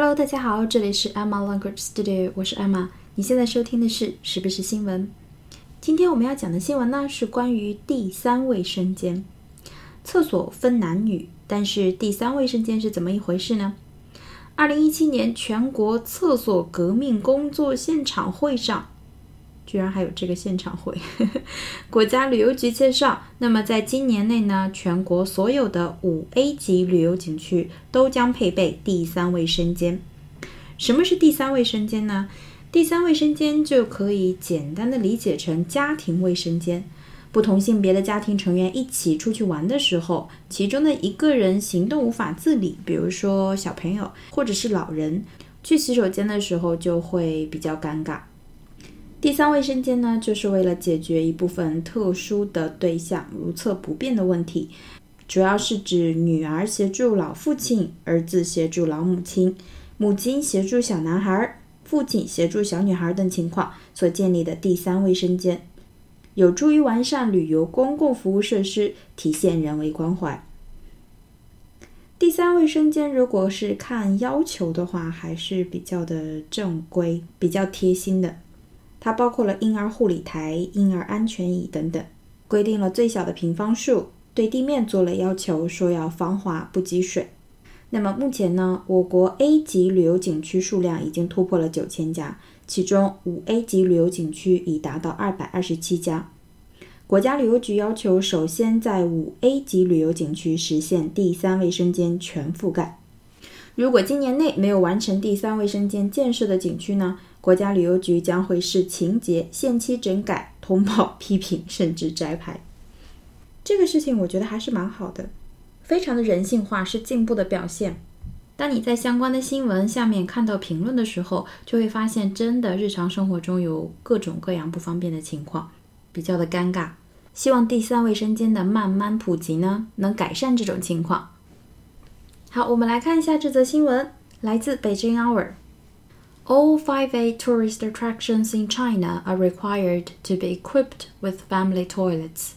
Hello，大家好，这里是 Emma Language Studio，我是 Emma。你现在收听的是时不是新闻？今天我们要讲的新闻呢，是关于第三卫生间。厕所分男女，但是第三卫生间是怎么一回事呢？二零一七年全国厕所革命工作现场会上。居然还有这个现场会！国家旅游局介绍，那么在今年内呢，全国所有的五 A 级旅游景区都将配备第三卫生间。什么是第三卫生间呢？第三卫生间就可以简单的理解成家庭卫生间。不同性别的家庭成员一起出去玩的时候，其中的一个人行动无法自理，比如说小朋友或者是老人，去洗手间的时候就会比较尴尬。第三卫生间呢，就是为了解决一部分特殊的对象如厕不便的问题，主要是指女儿协助老父亲，儿子协助老母亲，母亲协助小男孩，父亲协助小女孩等情况所建立的第三卫生间，有助于完善旅游公共服务设施，体现人为关怀。第三卫生间如果是看要求的话，还是比较的正规，比较贴心的。它包括了婴儿护理台、婴儿安全椅等等，规定了最小的平方数，对地面做了要求，说要防滑不积水。那么目前呢，我国 A 级旅游景区数量已经突破了九千家，其中五 A 级旅游景区已达到二百二十七家。国家旅游局要求，首先在五 A 级旅游景区实现第三卫生间全覆盖。如果今年内没有完成第三卫生间建设的景区呢？国家旅游局将会视情节限期整改、通报批评，甚至摘牌。这个事情我觉得还是蛮好的，非常的人性化，是进步的表现。当你在相关的新闻下面看到评论的时候，就会发现真的日常生活中有各种各样不方便的情况，比较的尴尬。希望第三卫生间的慢慢普及呢，能改善这种情况。好，我们来看一下这则新闻，来自北京 Hour。All 5A tourist attractions in China are required to be equipped with family toilets.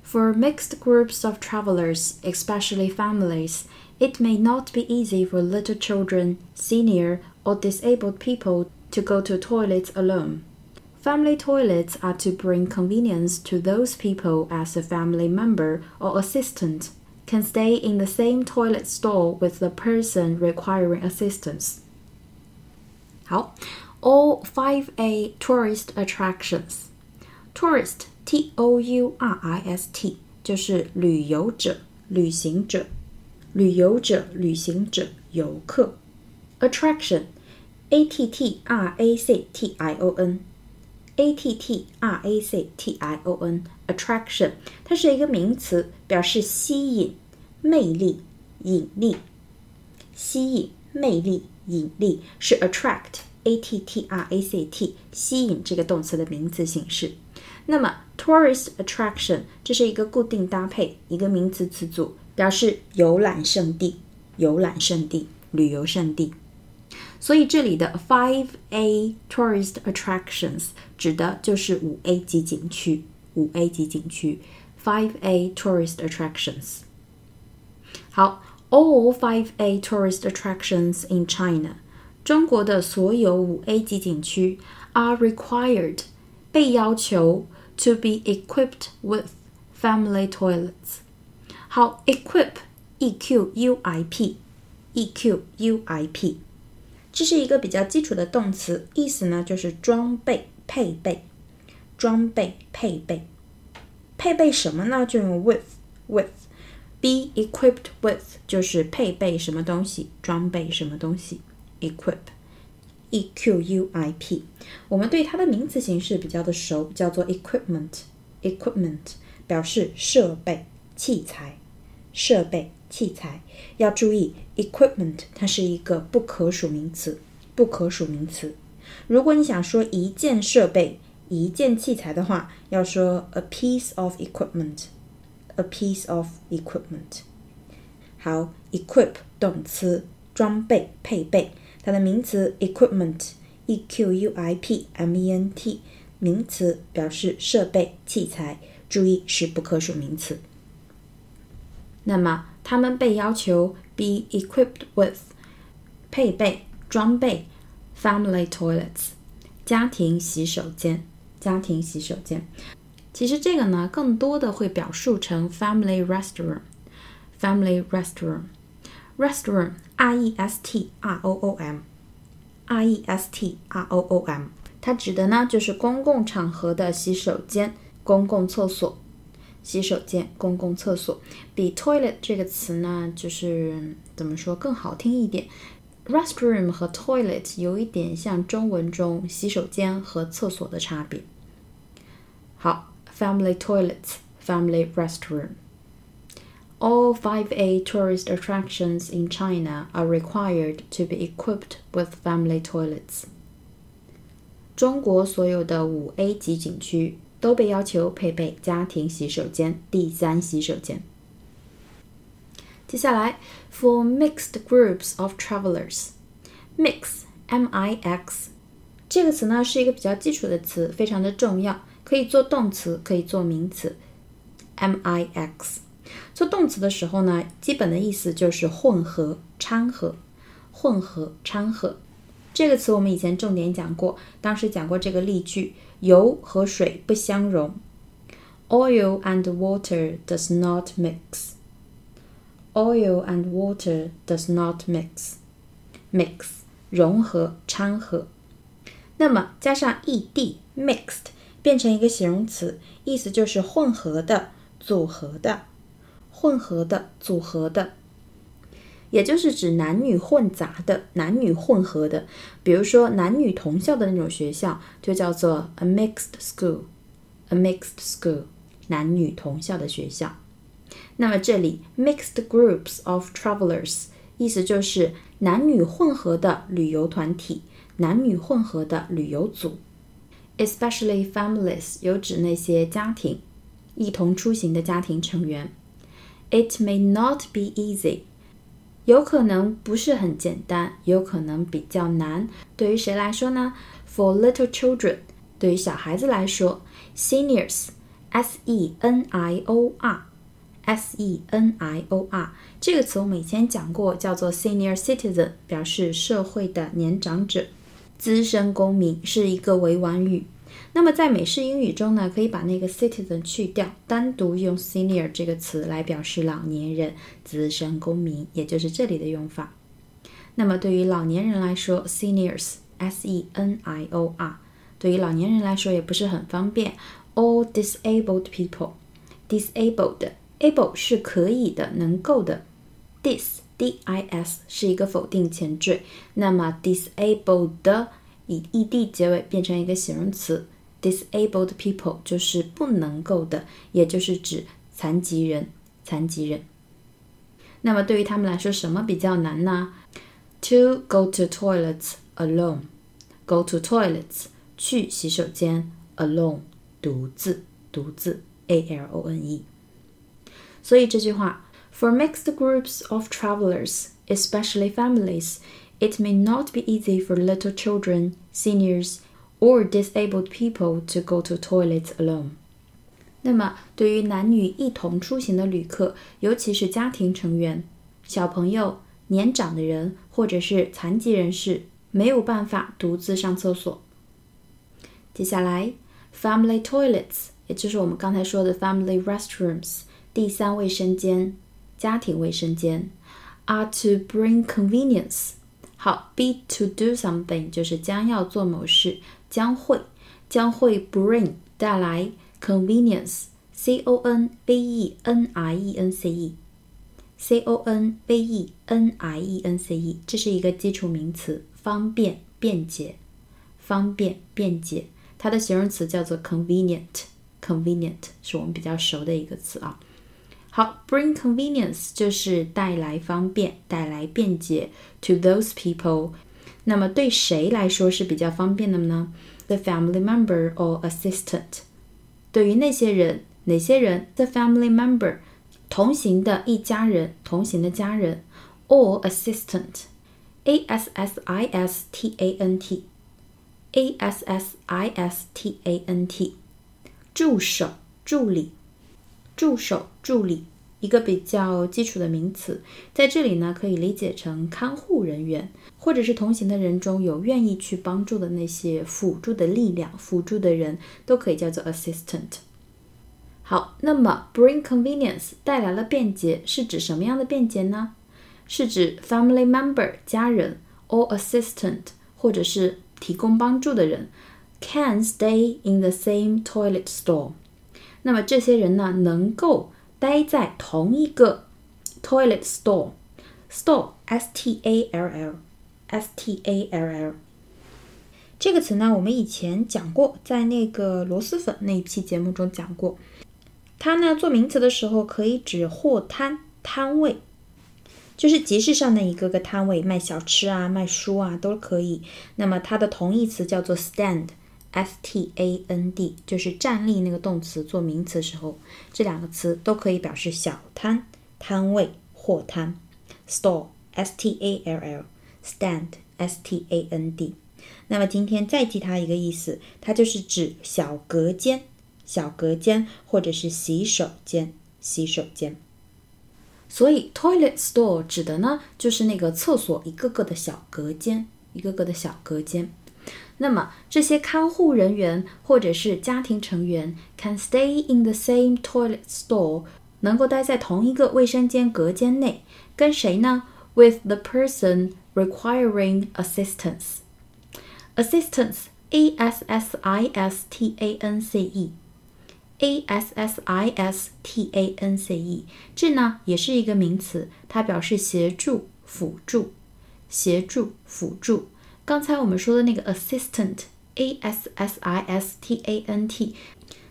For mixed groups of travelers, especially families, it may not be easy for little children, senior, or disabled people to go to toilets alone. Family toilets are to bring convenience to those people as a family member or assistant can stay in the same toilet stall with the person requiring assistance. 好，all five A tourist attractions。tourist T O U R I S T 就是旅游者、旅行者、旅游者、旅行者、游客。attraction A T T R A C T I O N A T T R A C T I O N attraction 它是一个名词，表示吸引、魅力、引力。吸引、魅力。引力是 attract，a t t r a c t，吸引这个动词的名词形式。那么 tourist attraction 这是一个固定搭配，一个名词词组，表示游览胜地、游览胜地、旅游胜地。所以这里的 five A tourist attractions 指的就是五 A 级景区，五 A 级景区 five A tourist attractions。好。all 5A tourist attractions in China，中国的所有五 A 级景区 are required 被要求 to be equipped with family toilets。好，equip e q u i p e q u i p，这是一个比较基础的动词，意思呢就是装备、配备、装备、配备。配备什么呢？就用 with with。 Be equipped with 就是配备什么东西，装备什么东西。Equip，e q u i p，我们对它的名词形式比较的熟，叫做 equipment。Equipment 表示设备、器材、设备、器材。要注意，equipment 它是一个不可数名词，不可数名词。如果你想说一件设备、一件器材的话，要说 a piece of equipment。A piece of equipment。好，equip 动词，装备、配备。它的名词 equipment，e q u i p m e n t，名词表示设备、器材。注意是不可数名词。那么他们被要求 be equipped with 配备、装备，family toilets，家庭洗手间，家庭洗手间。其实这个呢，更多的会表述成 family restroom，family restroom，restroom，r e s t r o o m，r e s t r o o m，它指的呢就是公共场合的洗手间、公共厕所。洗手间、公共厕所，比 toilet 这个词呢，就是怎么说更好听一点。restroom 和 toilet 有一点像中文中洗手间和厕所的差别。好 ，family toilets, family restroom. All 5A tourist attractions in China are required to be equipped with family toilets. 中国所有的五 A 级景区都被要求配备家庭洗手间、第三洗手间。接下来，for mixed groups of travelers，mix，m-i-x，这个词呢是一个比较基础的词，非常的重要， 可以做动词，可以做名词。m-i-x，做动词的时候呢，基本的意思就是混合、掺和、混合、掺和。这个词我们以前重点讲过，当时讲过这个例句。油和水不相容。Oil and water does not mix. Oil and water does not mix. Mix 融合掺和。那么加上 ed mixed 变成一个形容词，意思就是混合的、组合的、混合的、组合的。也就是指男女混杂的、男女混合的，比如说男女同校的那种学校，就叫做 a mixed school。a mixed school，男女同校的学校。那么这里 mixed groups of travelers，意思就是男女混合的旅游团体、男女混合的旅游组。Especially families，有指那些家庭一同出行的家庭成员。It may not be easy。有可能不是很简单，有可能比较难。对于谁来说呢？For little children，对于小孩子来说，seniors，s e n i o r，s e n i o r 这个词我们以前讲过，叫做 senior citizen，表示社会的年长者，资深公民是一个委婉语。那么在美式英语中呢，可以把那个 citizen 去掉，单独用 senior 这个词来表示老年人、资深公民，也就是这里的用法。那么对于老年人来说，seniors，s e n i o r，对于老年人来说也不是很方便。All disabled people，disabled，able 是可以的、能够的，dis d i s 是一个否定前缀，那么 disabled 以 ed 结尾变成一个形容词。Disabled people 就是不能够的，也就是指残疾人。残疾人。那么对于他们来说，什么比较难呢？To go to toilets alone. Go to toilets 去洗手间，alone 独自，独自。A L O N E。所以这句话 ，For mixed groups of travelers, especially families, it may not be easy for little children, seniors or disabled people to go to toilets alone。那么，对于男女一同出行的旅客，尤其是家庭成员、小朋友、年长的人或者是残疾人士，没有办法独自上厕所。接下来，family toilets，也就是我们刚才说的 family restrooms，第三卫生间、 家庭卫生间，are to bring convenience。好，be to do something 就是将要做某事。将会将会 bring 带来 convenience，c o n v e n i e n c e，c o n v e n i e n c e，这是一个基础名词，方便、便捷、方便、便捷。它的形容词叫做 convenient，convenient 是我们比较熟的一个词啊。好，bring convenience 就是带来方便、带来便捷 to those people。那么对谁来说是比较方便的呢？The family member or assistant。对于那些人，哪些人？The family member，同行的一家人，同行的家人，or assistant，a s s i s t a n t，a s s i s t a n t，助手、助理， 助手、助理一个比较基础的名词，在这里呢可以理解成看护人员，或者是同行的人中有愿意去帮助的那些辅助的力量、辅助的人，都可以叫做 assistant。好，那么 bring convenience 带来了便捷，是指什么样的便捷呢？是指 family member 家人 or assistant 或者是提供帮助的人 can stay in the same toilet stall。那么这些人呢，能够待在同一个 toilet stall，stall s t a l l s t a l l 这个词呢，我们以前讲过，在那个螺蛳粉那一期节目中讲过。它呢做名词的时候可以指货摊摊位，就是集市上的一个个摊位，卖小吃啊、卖书啊都可以。那么它的同义词叫做 stand。S T A N D 就是站立那个动词做名词时候，这两个词都可以表示小摊、摊位、货摊。Stall S T A L L Stand S T A N D。那么今天再记它一个意思，它就是指小隔间、小隔间或者是洗手间、洗手间。所以 toilet stall 指的呢就是那个厕所一个个的小隔间，一个个的小隔间。那么这些看护人员或者是家庭成员 can stay in the same toilet stall，能够待在同一个卫生间隔间内，跟谁呢？With the person requiring assistance. Assistance, A S S I S T A N C E, A S S I S T A N C E，这呢也是一个名词，它表示协助、辅助、协助、辅助。刚才我们说的那个 assistant，a s s i s t a n t，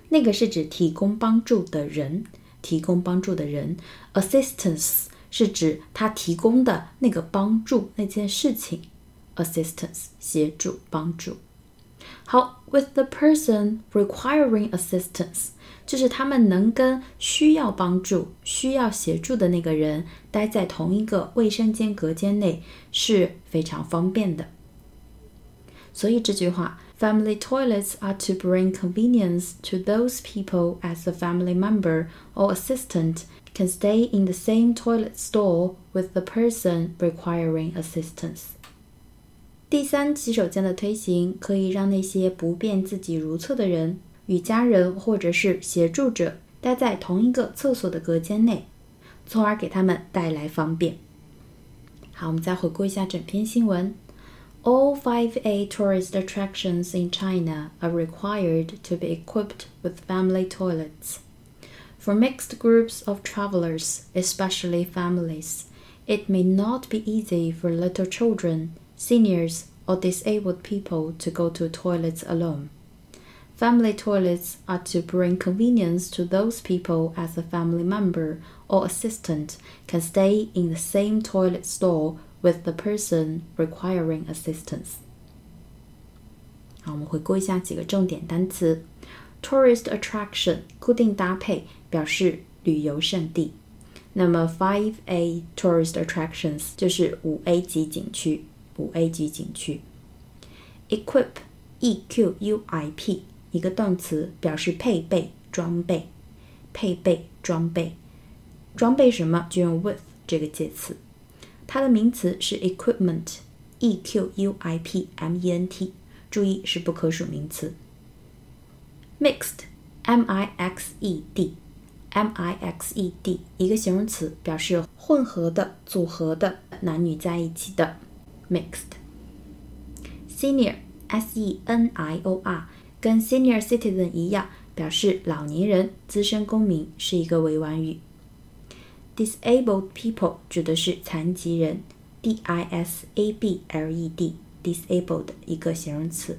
那个是指提供帮助的人，提供帮助的人。assistance 是指他提供的那个帮助那件事情。assistance 协助帮助。好，with the person requiring assistance，就是他们能跟需要帮助、需要协助的那个人待在同一个卫生间隔间内是非常方便的。所以这句话，family toilets are to bring convenience to those people as a family member or assistant can stay in the same toilet stall with the person requiring assistance。第三，洗手间的推行可以让那些不便自己如厕的人与家人或者是协助者待在同一个厕所的隔间内，从而给他们带来方便。好，我们再回顾一下整篇新闻。 All 5A tourist attractions in China are required to be equipped with family toilets. For mixed groups of travelers, especially families, it may not be easy for little children, seniors, or disabled people to go to toilets alone. Family toilets are to bring convenience to those people as a family member or assistant can stay in the same toilet stall with the person requiring assistance。好，我们回顾一下几个重点单词。Tourist attraction 固定搭配表示旅游胜地。那么 Five A tourist attractions 就是五 A 级景区，五 A 级景区。Equip E Q U I P 一个动词表示配备、装备、配备、装备。装备什么就用 with 这个介词。它的名词是 equipment，e q u i p m e n t，注意是不可数名词。mixed，m i x e d，m i x e d，一个形容词，表示混合的、组合的，男女在一起的。mixed。senior，s e n i o r，跟 senior citizen 一样，表示老年人、资深公民，是一个委婉语。Disabled people 指的是残疾人，D I S A B L E D，disabled 一个形容词。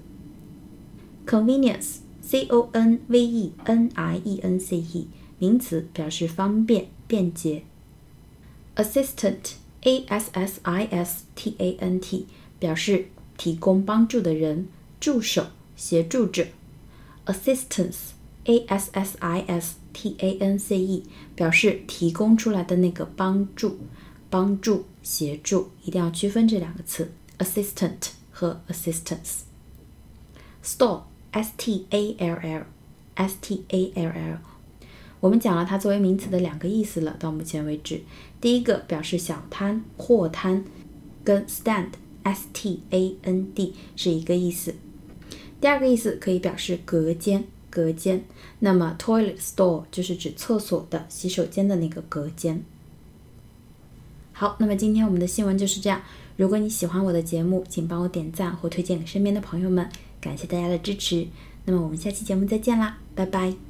Convenience，C O N V E N I E N C E，名词，表示方便、便捷。Assistant，A S S I S T A N T，表示提供帮助的人、助手、协助者。Assistance。A S S I S T A N C E 表示提供出来的那个帮助、帮助、协助，一定要区分这两个词：assistant 和 assistance。Stall S T A L L S T A L L 我们讲了它作为名词的两个意思了，到目前为止，第一个表示小摊、货摊，跟 stand s t a n d 是一个意思。第二个意思可以表示隔间，隔间。那么 toilet stall 就是指厕所的洗手间的那个隔间。好，那么今天我们的新闻就是这样。如果你喜欢我的节目，请帮我点赞或推荐给身边的朋友们，感谢大家的支持。那么我们下期节目再见啦，拜拜。